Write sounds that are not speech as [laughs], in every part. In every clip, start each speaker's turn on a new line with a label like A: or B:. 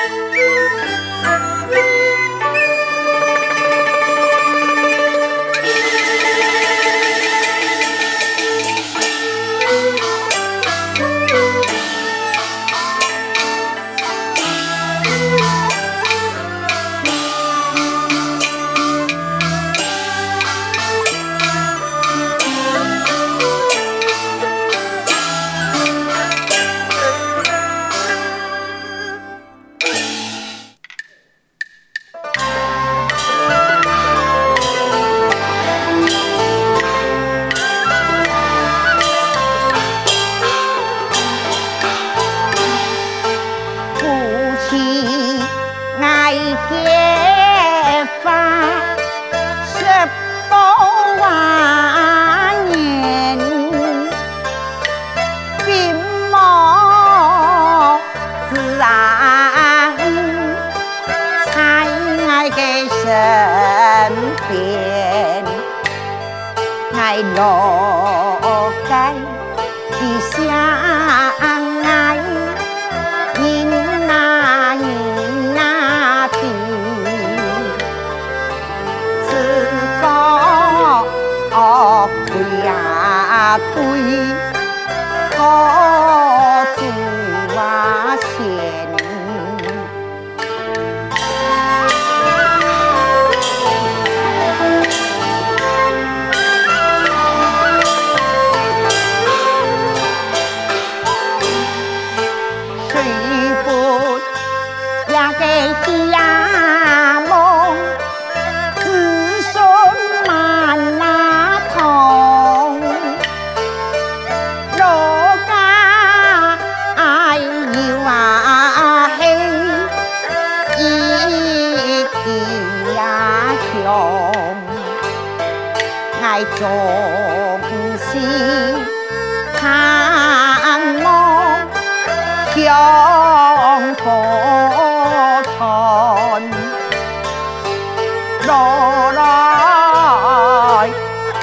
A: Música [laughs] Yeah. 老来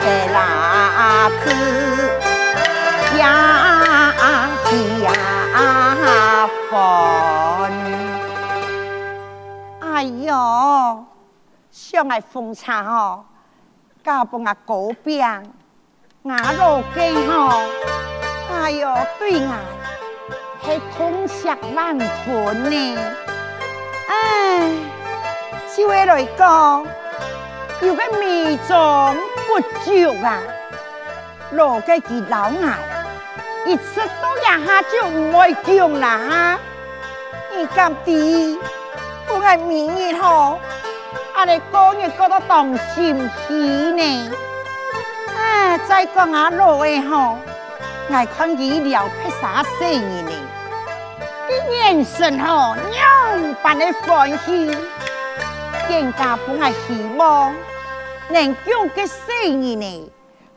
A: 在那去养家糊，哎哟，小妹风餐哦，家半啊，哥边，伢肉更好，哎呦，对我是充十万分呢，哎。的来讲，有个米种不足啊，落个几老人，一吃多呀下就唔会穷啦哈。你讲的，不爱米也好，阿你过年过得动心气呢。啊，再讲阿老的吼，爱看医疗拍啥生意呢？你眼神吼，娘把的欢喜。国家个希望，能讲个事业呢，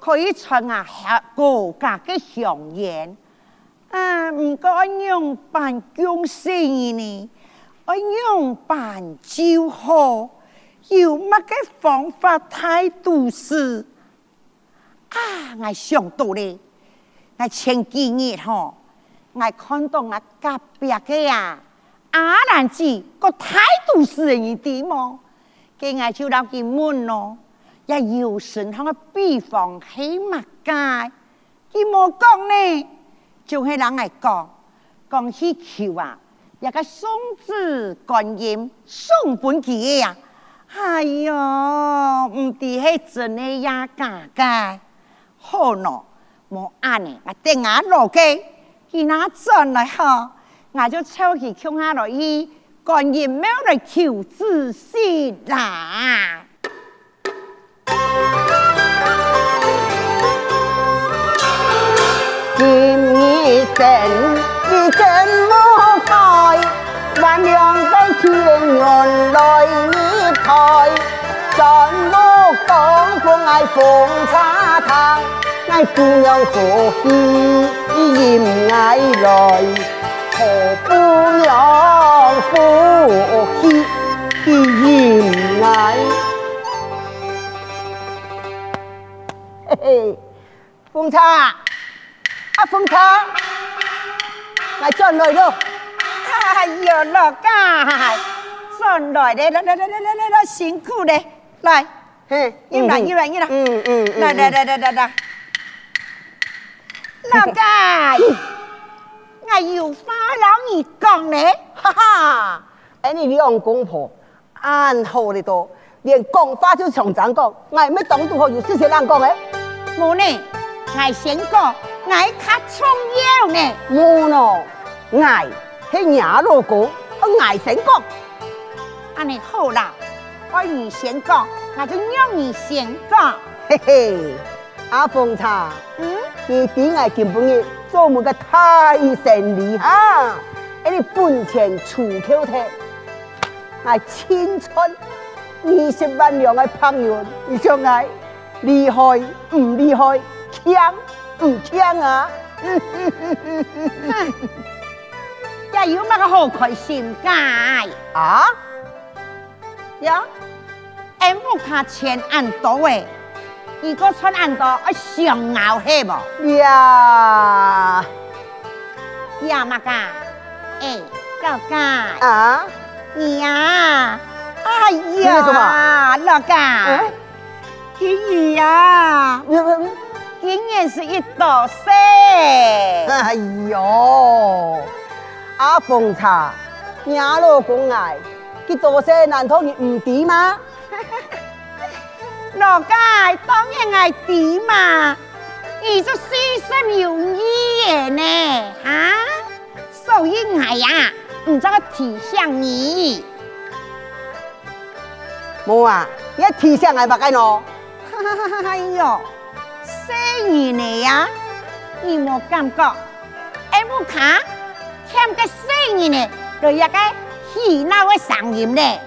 A: 可以传啊下国家的香烟。啊，唔过我用办公意呢，我用办就好，有乜嘅方法太独实。啊，我想到咧，我前几日吼，我看到我隔壁个呀。阿难子，个态度是一点么？给伢就当见问咯，也又神他个比方起马家，佮莫讲呢，就系人来讲，讲起球啊，也个送子观音、送本鸡呀，哎哟，唔是迄真的呀，假家好咯，莫安尼，我等伢落去，伊拿针来喝。我就悄悄敲下了伊，果然没来求知心啦。今日真你怎么改？万两金天然来你台，叫我看看爱凤钗钗，爱姑娘欢喜，喜眼爱来。何不讓呼氣而來？嘿嘿，風叉啊，啊風叉，來轉來咯！哎呦，老家，轉來咧，來來來來來來，辛苦咧，來，嘿，你來你來你來，嗯嗯，來來來來來來，老家。我有话要你讲呢，
B: 哈哈！哎，你两公婆安好的多，连讲话就常常讲，我还没懂得学有事情啷讲的？
A: 我呢，我先讲，我较重要呢。
B: 我呢，我是伢佬哥，我先讲，
A: 安尼好啦，我预先讲，我就让你先
B: 讲，嘿嘿。阿凤茶，你最爱听不？你做梦个太神厉害，哎，本钱出口脱，哎，青春二十万两朋友，你想爱厉害唔厉害，强唔强啊？
A: 哎，要有那个好开心个，
B: 啊！
A: 呀，俺们花钱按倒个。一个穿红多，上牛嘿不？
B: 呀
A: 呀嘛噶，哎，老干啊，你呀，哎呀，老干，给你呀，今年是一大岁。
B: 哎呦，阿凤茶，你阿老公爱，给多些难道你唔得吗？[laughs]
A: 老街当然爱睇嘛，而做四十秒以内呢，哈，所以我呀唔做个睇相你。
B: 冇啊，要睇相系咪干咯？
A: 哈哈哈！[laughs] 哎呦，新人呢呀，你冇感觉？哎，看，睇个生人呢，就一个热闹个生意呢。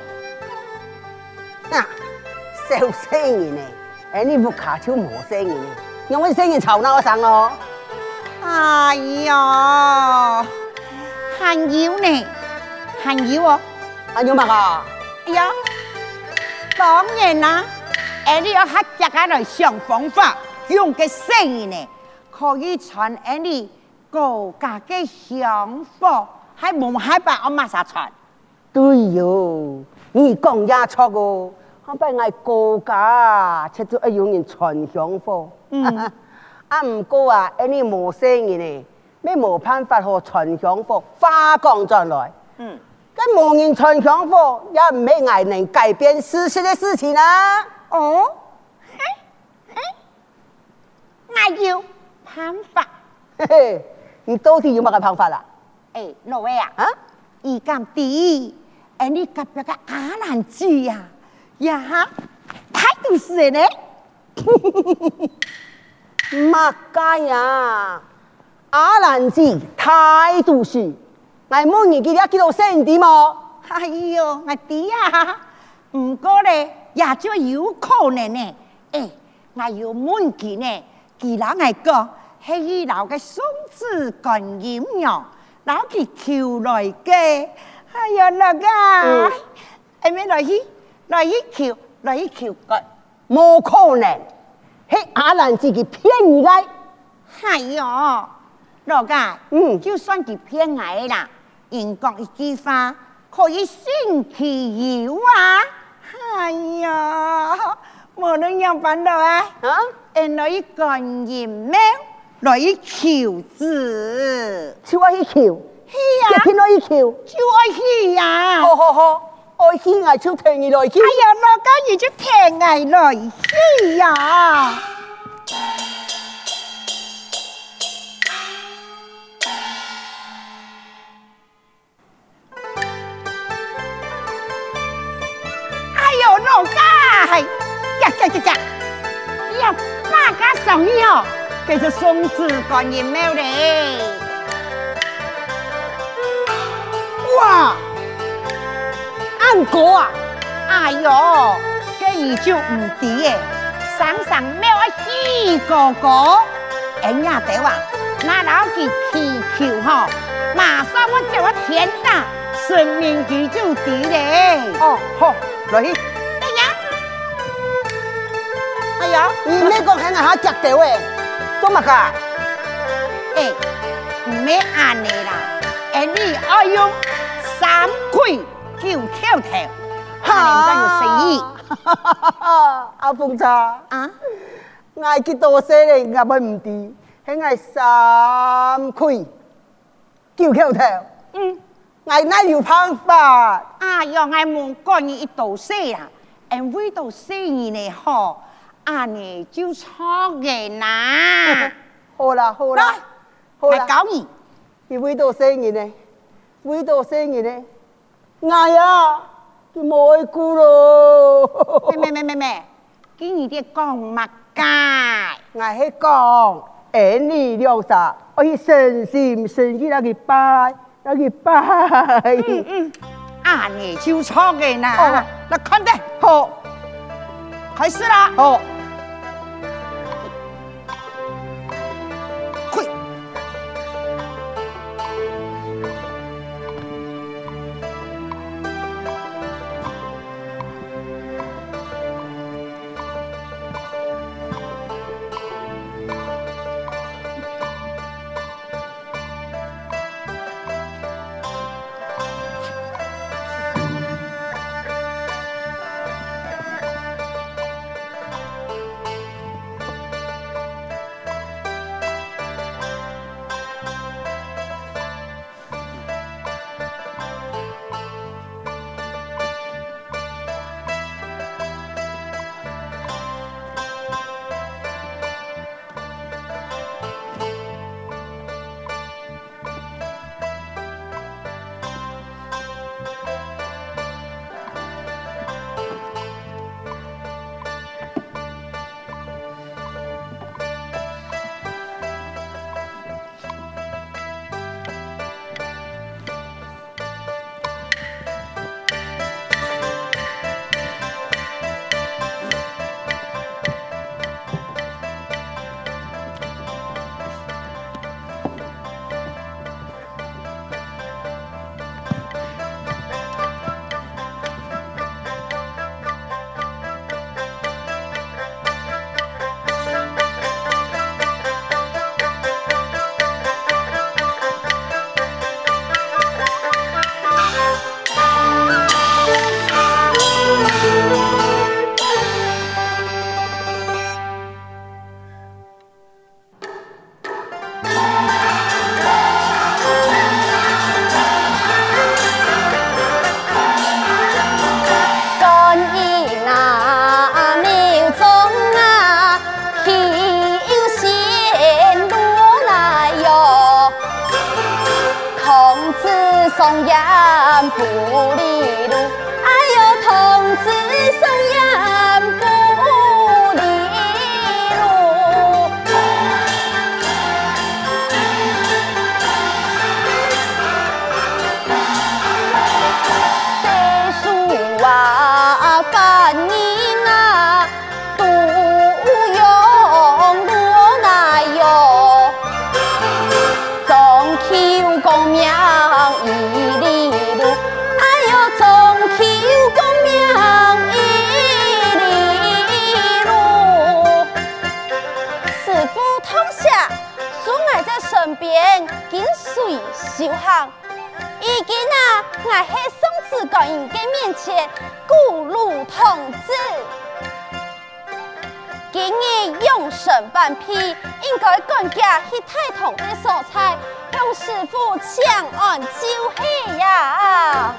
B: 笑聲嘅呢，誒呢部卡超冇聲嘅呢，用啲聲嘅吵鬧我生咯。
A: 哎呀，行妖呢？行妖哦，
B: 行妖乜啊？哎呀，
A: 當然啦，誒呢個客家家嚟想方法，用嘅聲嘅呢，可以傳誒呢國家嘅享福，喺冇喺白我馬沙傳。
B: 對喲，你講也錯個。我俾我高价，出咗一样嘢传香火，[laughs] 啊唔过啊，呢无声嘅呢，咩办法或传香火花光将来？嗯，咁无人传香火，唔咩嘢能改变事实的事情啊？
A: 哦，嘿，嘿，你要方法，
B: 你到底用乜嘢方法啊？诶，
A: 攞咩啊？嗯，一啲，呢一隔叫咩阿兰治啊！呀，太毒死呢！
B: 马家呀，阿兰子太毒死，我某年纪了几多生的么？
A: 哎呦，我弟呀，唔过咧，也就有可能呢。哎，我有问题呢，其他我讲，係伊老嘅孫子干染樣，老佢求來嘅，哎呀，那個，係咪來去？来一球，来一球，个，
B: 冇可能，是阿兰自己偏来。
A: 哎哟，老干，嗯，就算佮偏矮啦，英国一句话可以先其摇啊。哎呀，冇得样板了喂。嗯。来一杆银咩，来一球子，
B: 就爱一球，是啊。就爱一球，就
A: 爱嘿呀。
B: 好好好。
A: Ôi khi ngài chưa thề ngày lời khi Ai giờ nó có gì chứ thề ngày lời khi à Ai giờ nó có cái Chà chà chà chà Yêu ba cá sống yêu Cái sự sống sự còn nhìn mèo đấy Wow 哥啊！哎呦，这鱼就唔值耶，上上喵有四哥哥，哎呀对哇，那老是祈求吼，马上我叫我天大，顺便记就滴咧。
B: 哦好，来，哎呀，哎呀，你那个行啊好着地喂，做乜
A: 噶？哎，咩安尼啦？哎你爱用三块。九跳跳，下年真要死阿凤
B: 茶啊，挨去多些咧，阿咪唔知，喺挨三开九跳跳，嗯，挨那要攀法。
A: 啊，要挨蒙干你一多些啦，因为多些你呢好，啊你就错嘅啦。
B: 好啦好啦，
A: 好啦，搞你，
B: 你为多些你呢？为多些你呢？我呀，就没过咯。
A: 妹妹妹妹没，今的讲嘛干？我
B: 还讲，爱你了啥？我一心心心去拉你拜，那个拜。嗯，
A: 啊你就错给
B: 那，来看的，好，开始啦，好。
C: lang giam phủ 小行。伊今仔在许双子哥影跟面前故露童子，今日用神偏僻，应该赶谢去太同的蔬菜，向师傅请安朝喜呀。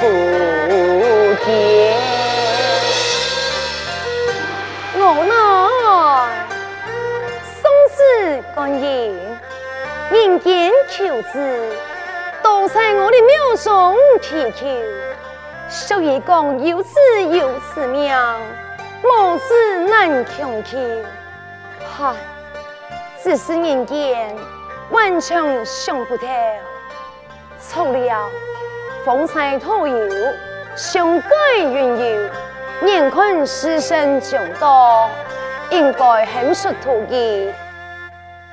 C: 不见
D: 我那松子个女人间求子，都在我的庙中祈求。所以讲有此有此庙，莫此难穷求。唉，只是人间万成想不到，错了。风采脱油，胸襟宽游，眼看师生众多，应该很熟团结。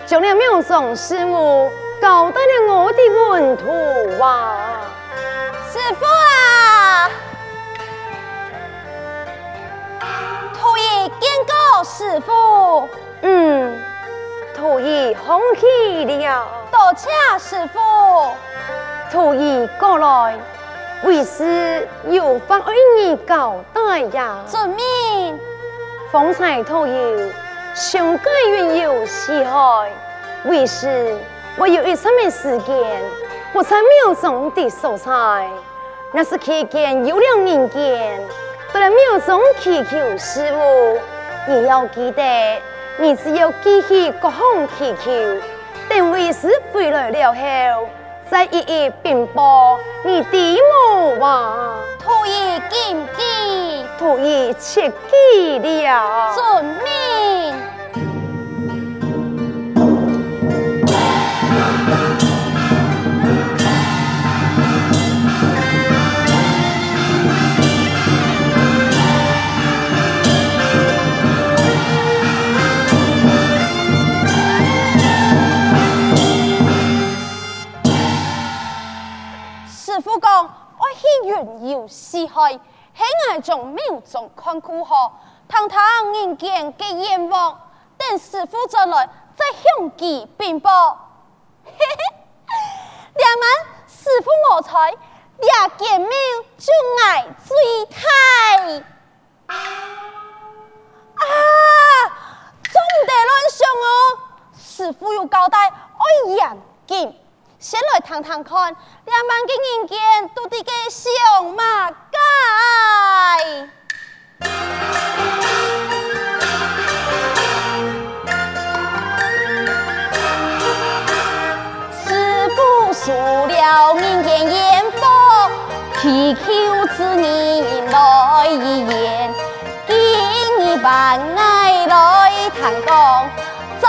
D: 上了庙师傅，教导了我的文土哇！
C: 师傅啊，突然见过师傅，
D: 嗯，突然红气了，
C: 道歉师傅。
D: 土易过来，为师有法为你交代呀！
C: 遵命。
D: 风采土易，上街云游四海，为师我有一层的时间，我在庙中的收财，那是看见有两人间，到了庙中祈求食物，你要记得，你只有记起各方祈求，等为师回来了后。在一一禀报你多母忙，
C: 徒
D: 儿
C: 谨记，
D: 徒儿切记了，
C: 遵命。云游四海，喜爱没有众看苦河，堂堂人间皆炎黄。等师傅再来，再向其禀报。嘿嘿，你们师傅我才，两见面就爱追太。啊，总得乱相哦，师傅有交代我严剑。先来听听看，两万斤人间到底该上马改？师傅说了，人间烟火，祈求之日来一言，今日帮您来谈工，真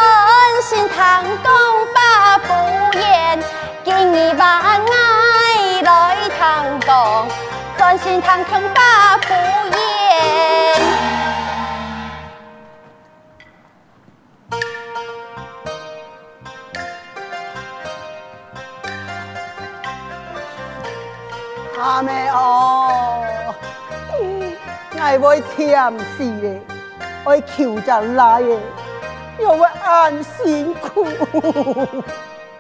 C: 心谈工不敷衍。建议把爱来通讲，专心通听把不言。
B: 阿妹哦，爱我甜死嘞，我求着来耶，要我安辛苦。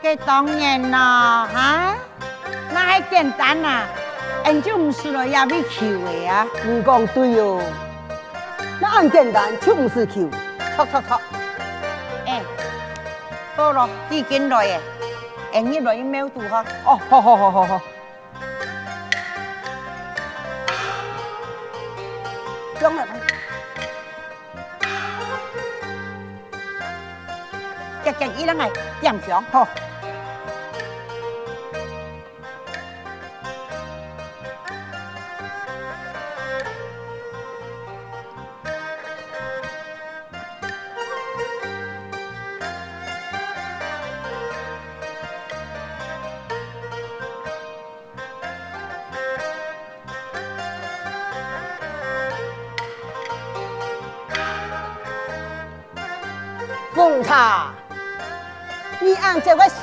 A: 给当然啦，哈，那还简单呐，因就唔是了，亚咪去的啊。
B: 你讲对哦，那很简单，就唔是去，错错错，
A: 哎，好了，递进来，进你来，伊没有做
B: 好。哦，好好好好好。
A: 装了，夹夹几两米，两箱，好。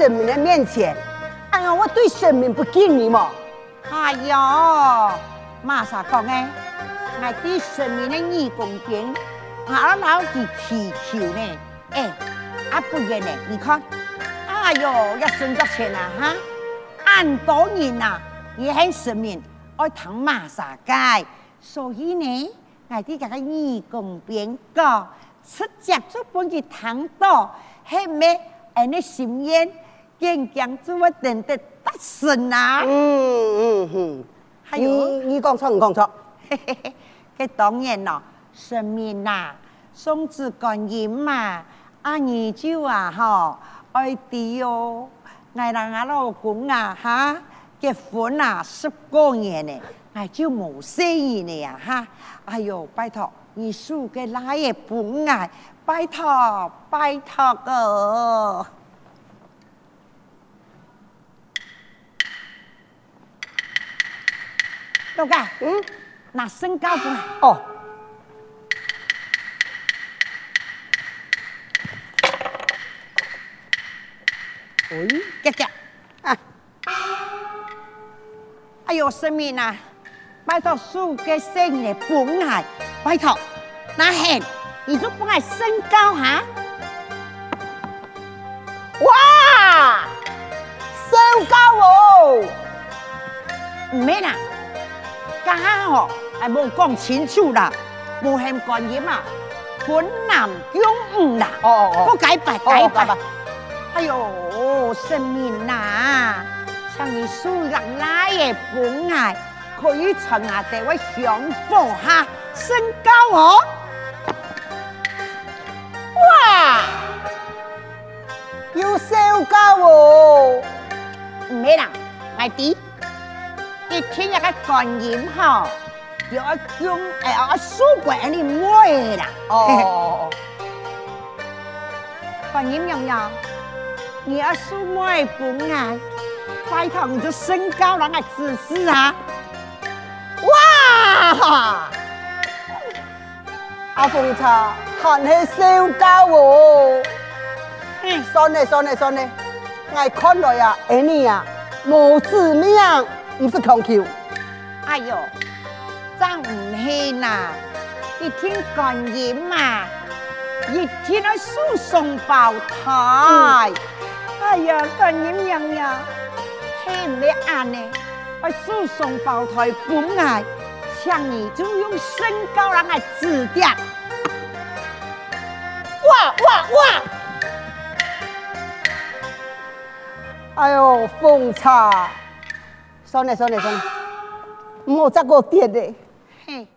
B: 生命面前，哎呀，我对生命不敬你嘛？
A: 哎呀，马啥讲哎，我对生命的二公公，我老是祈求呢。哎，啊不然呢？你看，哎哟，要生到钱啊哈，很多年啊也很生命爱躺马萨街，所以呢，我的这个义工公讲，出家出本去谈多，还没安的心愿。坚强怎么点的得神啊？嗯
B: 嗯嗯，还有你讲错，你讲
A: 错。嘿嘿 [laughs] 嘿，这当然咯，说明啊，孙子感人嘛。阿二舅啊哈，爱弟哟，爱人阿老公啊哈，结婚啊十个年呢，阿舅冇生意呢呀哈。哎呦，拜托，你输给奶也不爱，拜托拜托个。đâu cả ừ. là sân cao của
B: ồ
A: ôi chà chà à. ai ơi sinh mệnh à bài thọ su cái sinh này bốn hải bài thọ na hẹn thì giúp bốn hải sân cao hả
B: wow sân cao rồi
A: mẹ nào 家哦，还冇讲清楚啦，无限官员嘛，困难讲唔啦，哦哦哦，我改白改白，哎呦，人民呐，像你苏奶奶的恩爱，可以传下代代香火哈，身高哦，
B: 哇，有收高哦，
A: 没啦，麦子。一听一个观音哈，要跟哎阿叔妹你妹啦
B: 哦，
A: 观音娘娘，你阿叔妹不爱，再看我这身高来试试哈！
B: 哇，阿凤茶，看你身高哦，算嘞算嘞算嘞，爱看来呀，哎你呀，么子命。不是强求。
A: 哎呦，真唔气呐！一听感人嘛，一天那诉讼包台。哎呀，感人娘娘，气唔得阿呢？阿诉讼包台不爱，像你就用身高来指点。
B: 哇哇哇！哎呦，风茶。算了算了算了，莫再给我点的，嘿。